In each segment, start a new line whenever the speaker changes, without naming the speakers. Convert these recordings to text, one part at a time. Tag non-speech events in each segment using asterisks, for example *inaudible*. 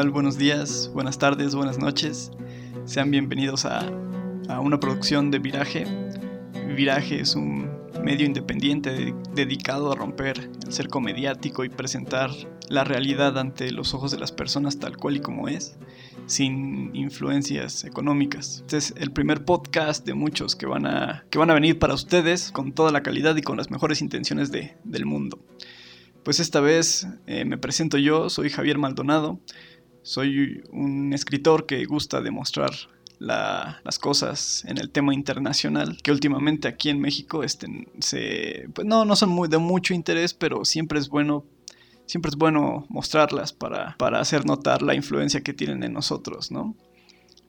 tal? Buenos días, buenas tardes, buenas noches. Sean bienvenidos a, una producción de Viraje. Viraje es un medio independiente dedicado a romper el cerco mediático y presentar la realidad ante los ojos de las personas tal cual y como es, sin influencias económicas. Este es el primer podcast de muchos que van a, que van a venir para ustedes con toda la calidad y con las mejores intenciones del mundo. Pues esta vez eh, me presento yo, soy Javier Maldonado, soy un escritor que gusta demostrar las cosas en el tema internacional, que últimamente aquí en México este, se, pues no, no son muy, de mucho interés, pero siempre es bueno siempre es bueno mostrarlas para, para hacer notar la influencia que tienen en nosotros, ¿no?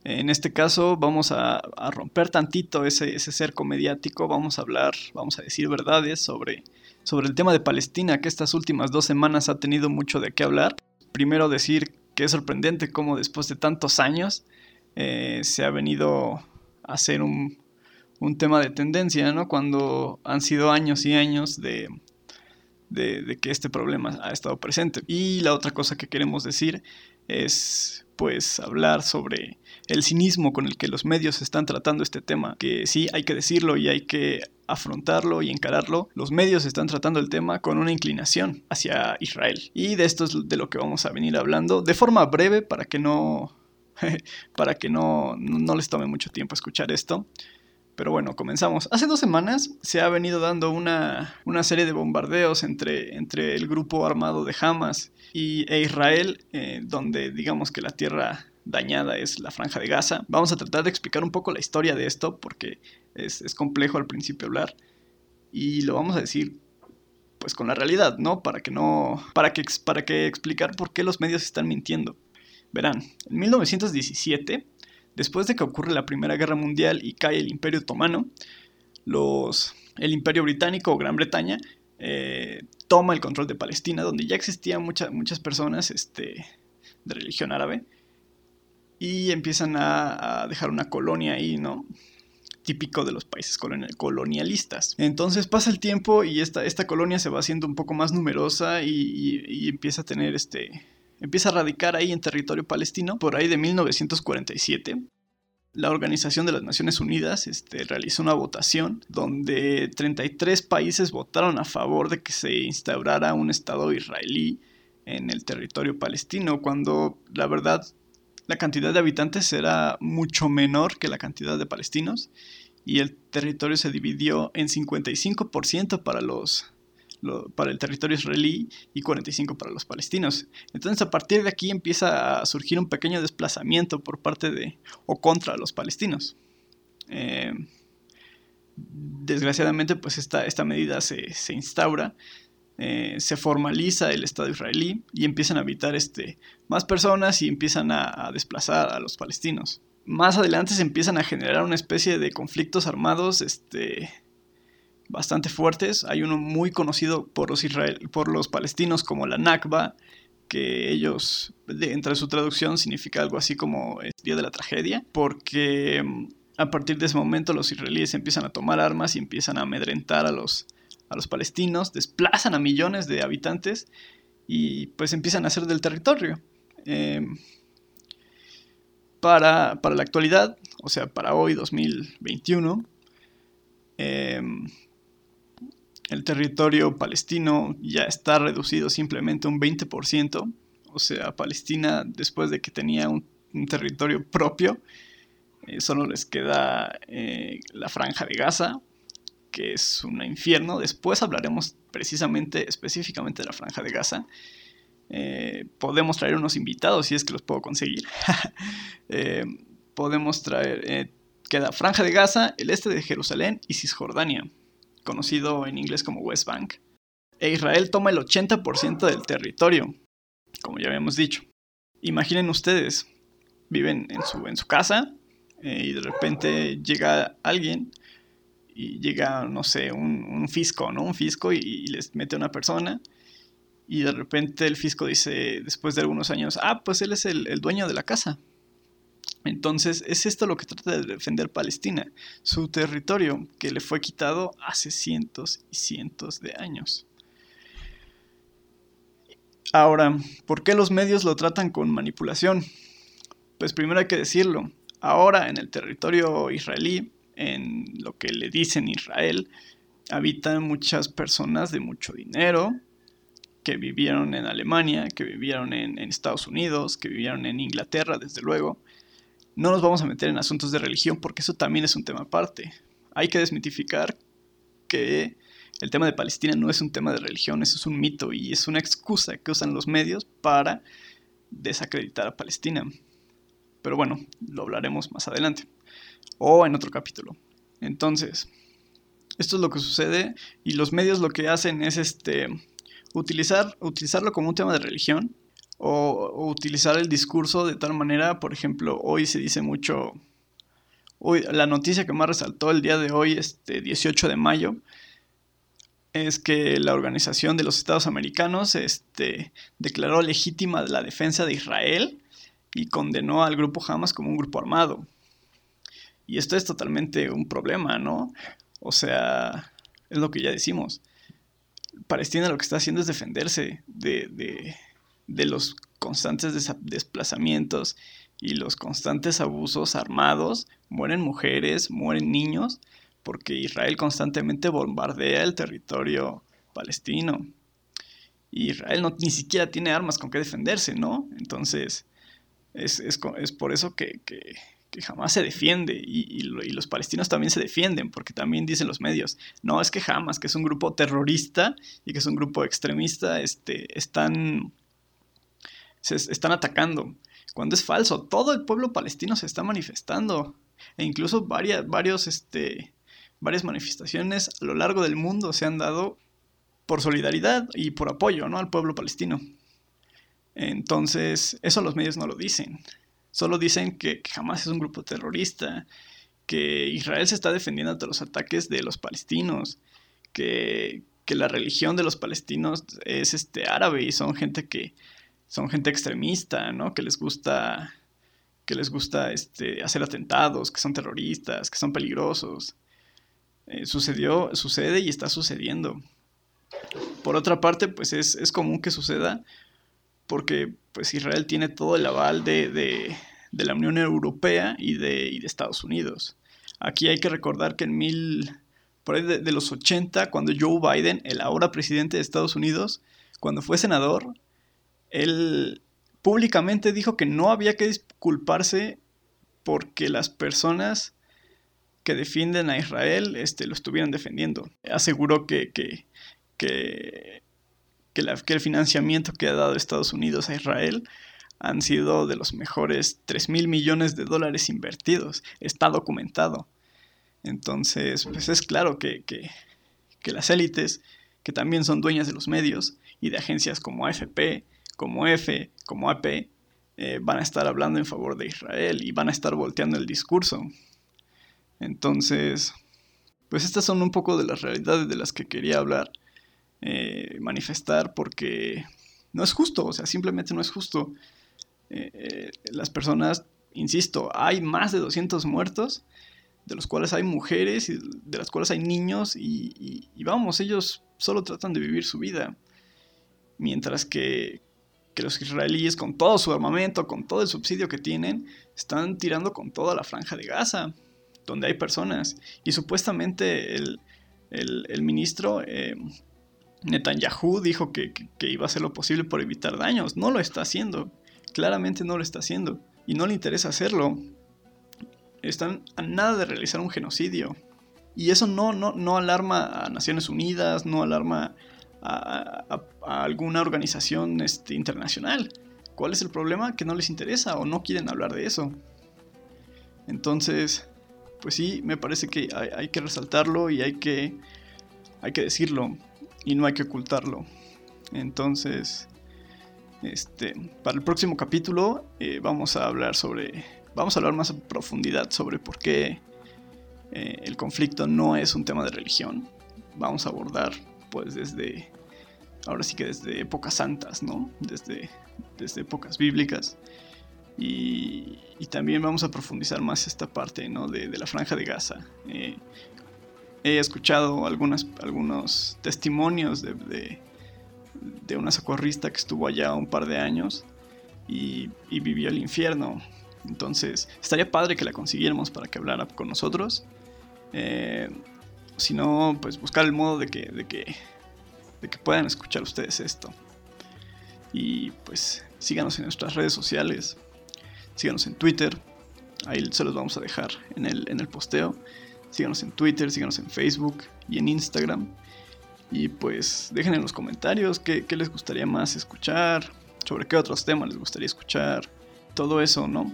En este caso vamos a, a romper tantito ese, ese cerco mediático, vamos a hablar, vamos a decir verdades sobre sobre el tema de Palestina, que estas últimas dos semanas ha tenido mucho de qué hablar. Primero decir que sorprendente cómo después de tantos años eh, se ha venido a hacer un, tema de tendencia, ¿no? Cuando han sido años y años de, de, que este problema ha estado presente. Y la otra cosa que queremos decir es pues hablar sobre el cinismo con el que los medios están tratando este tema, que sí hay que decirlo y hay que afrontarlo y encararlo, los medios están tratando el tema con una inclinación hacia Israel. Y de esto es de lo que vamos a venir hablando de forma breve para que no *laughs* para que no, no les tome mucho tiempo escuchar esto. Pero bueno, comenzamos. Hace dos semanas se ha venido dando una, una serie de bombardeos entre, entre el grupo armado de Hamas y, e Israel, eh, donde digamos que la tierra dañada es la franja de Gaza. Vamos a tratar de explicar un poco la historia de esto porque es, complejo al principio hablar y lo vamos a decir pues con la realidad, ¿no? Para que no para que para que explicar por qué los medios están mintiendo. Verán, en 1917, después de que ocurre la Primera Guerra Mundial y cae el Imperio Otomano, los el Imperio Británico o Gran Bretaña eh, toma el control de Palestina, donde ya existían muchas personas este, de religión árabe y empiezan a, dejar una colonia ahí, ¿no? típico de los países colonialistas. Entonces pasa el tiempo y esta, esta colonia se va haciendo un poco más numerosa y, empieza a tener este... empieza a radicar ahí en territorio palestino por ahí de 1947 la Organización de las Naciones Unidas este, realizó una votación donde 33 países votaron a favor de que se instaurara un Estado israelí en el territorio palestino, cuando la verdad la cantidad de habitantes era mucho menor que la cantidad de palestinos y el territorio se dividió en 55% para los para el territorio israelí y 45 para los palestinos. Entonces a partir de aquí empieza a surgir un pequeño desplazamiento por parte de o contra los palestinos. Eh, desgraciadamente pues esta, esta medida se, se instaura eh, se formaliza el Estado israelí y empiezan a habitar este, más personas y empiezan a, desplazar a los palestinos. Más adelante se empiezan a generar una especie de conflictos armados este, bastante fuertes. Hay uno muy conocido por los, israel, por los palestinos como la Nakba, que ellos, entre su traducción, significa algo así como el día de la tragedia, porque mm, a partir de ese momento los israelíes empiezan a tomar armas y empiezan a amedrentar a los, a los palestinos, desplazan a millones de habitantes y pues empiezan a hacer del territorio. Em, para, la actualidad, o sea, para hoy 2021, em, el territorio palestino ya está reducido simplemente un 20%, o sea, Palestina después de que tenía un, territorio propio, eh, solo les queda eh, la franja de Gaza, que es un infierno. Después hablaremos precisamente, específicamente de la franja de Gaza. Eh, podemos traer unos invitados si es que los puedo conseguir. *laughs* Podemos traer, queda Franja de Gaza, el este de Jerusalén y Cisjordania, conocido en inglés como West Bank. E Israel toma el 80% del territorio, como ya habíamos dicho. Imaginen ustedes, viven en su, en su casa y de repente llega alguien y llega, no sé, un, fisco, ¿no? Un fisco y, les mete a una persona y de repente el fisco dice, después de algunos años, ah, pues él es el, dueño de la casa. Entonces es esto lo que trata de defender Palestina, su territorio que le fue quitado hace cientos y cientos de años. Ahora, ¿por qué los medios lo tratan con manipulación? Pues primero hay que decirlo, ahora en el territorio israelí, en lo que le dicen Israel, habitan muchas personas de mucho dinero, que vivieron en Alemania, que vivieron en, Estados Unidos, que vivieron en Inglaterra, desde luego. No nos vamos a meter en asuntos de religión porque eso también es un tema aparte. Hay que desmitificar que el tema de Palestina no es un tema de religión, eso es un mito y es una excusa que usan los medios para desacreditar a Palestina. Pero bueno, lo hablaremos más adelante o en otro capítulo. Entonces, esto es lo que sucede y los medios lo que hacen es este utilizar, utilizarlo como un tema de religión o, utilizar el discurso de tal manera, por ejemplo, hoy se dice mucho, hoy, la noticia que más resaltó el día de hoy, este 18 de mayo, es que la Organización de los Estados Americanos este, declaró legítima la defensa de Israel y condenó al grupo Hamas como un grupo armado. Y esto es totalmente un problema, ¿no? O sea, es lo que ya decimos. Palestina lo que está haciendo es defenderse de, los constantes desplazamientos y los constantes abusos armados. Mueren mujeres, mueren niños, porque Israel constantemente bombardea el territorio palestino. Y Israel no, ni siquiera tiene armas con que defenderse, ¿no? Entonces, es, por eso que, que jamás se defiende y, los palestinos también se defienden porque también dicen los medios, no, es que jamás, que es un grupo terrorista y que es un grupo extremista, este, están, se están atacando. Cuando es falso, todo el pueblo palestino se está manifestando e incluso varias, varios, este, varias manifestaciones a lo largo del mundo se han dado por solidaridad y por apoyo ¿no? al pueblo palestino. Entonces, eso los medios no lo dicen. Solo dicen que, jamás es un grupo terrorista, que Israel se está defendiendo ante los ataques de los palestinos, que, la religión de los palestinos es este árabe y son gente que son gente extremista, ¿no? Que les gusta que les gusta este, hacer atentados, que son terroristas, que son peligrosos. Eh, sucedió, sucede y está sucediendo. Por otra parte, pues es, es común que suceda porque pues Israel tiene todo el aval de, la Unión Europea y de, Estados Unidos. Aquí hay que recordar que en mil, por ahí de, los 80, cuando Joe Biden, el ahora presidente de Estados Unidos, cuando fue senador, él públicamente dijo que no había que disculparse porque las personas que defienden a Israel este, lo estuvieran defendiendo. Aseguró que, que, que que, el financiamiento que ha dado Estados Unidos a Israel han sido de los mejores 3 mil millones de dólares invertidos. Está documentado. Entonces, pues es claro que, las élites, que también son dueñas de los medios y de agencias como AFP, como F, como AP, eh, van a estar hablando en favor de Israel y van a estar volteando el discurso. Entonces, pues estas son un poco de las realidades de las que quería hablar. Eh, manifestar porque no es justo, o sea, simplemente no es justo. Eh, las personas, insisto, hay más de 200 muertos, de los cuales hay mujeres y de las cuales hay niños y, vamos, ellos solo tratan de vivir su vida. Mientras que, que los israelíes con todo su armamento, con todo el subsidio que tienen, están tirando con toda la franja de Gaza, donde hay personas. Y supuestamente el, el, ministro Netanyahu dijo que, iba a hacer lo posible por evitar daños. No lo está haciendo. Claramente no lo está haciendo. Y no le interesa hacerlo. Están a nada de realizar un genocidio. Y eso no, no, no alarma a Naciones Unidas, no alarma a, alguna organización este, internacional. ¿Cuál es el problema? Que no les interesa o no quieren hablar de eso. Entonces, pues sí, me parece que hay, que resaltarlo y hay que, hay que decirlo y no hay que ocultarlo. Entonces, este, para el próximo capítulo eh, vamos a hablar sobre, vamos a hablar más a profundidad sobre por qué eh, el conflicto no es un tema de religión. Vamos a abordar, pues, desde, ahora sí que desde épocas santas, ¿no? Desde, desde épocas bíblicas. Y, también vamos a profundizar más esta parte, ¿no? De, la franja de Gaza. Eh, he escuchado algunas, algunos testimonios de, de una socorrista que estuvo allá un par de años y, vivió el infierno. Entonces, estaría padre que la consiguiéramos para que hablara con nosotros. Eh, si no, pues buscar el modo de que, de que, de que puedan escuchar ustedes esto. Y pues síganos en nuestras redes sociales, síganos en Twitter, ahí se los vamos a dejar en el, en el posteo. Síganos en Twitter, síganos en Facebook y en Instagram. Y pues dejen en los comentarios qué, les gustaría más escuchar, sobre qué otros temas les gustaría escuchar, todo eso, ¿no?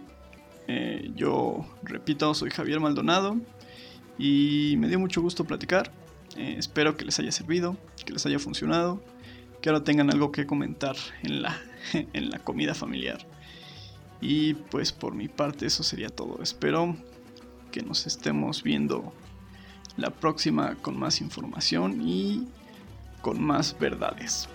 Eh, yo repito, soy Javier Maldonado y me dio mucho gusto platicar. Eh, espero que les haya servido, que les haya funcionado, que ahora tengan algo que comentar en la, *laughs* en la comida familiar. Y pues por mi parte eso sería todo. Espero que nos estemos viendo la próxima con más información y con más verdades.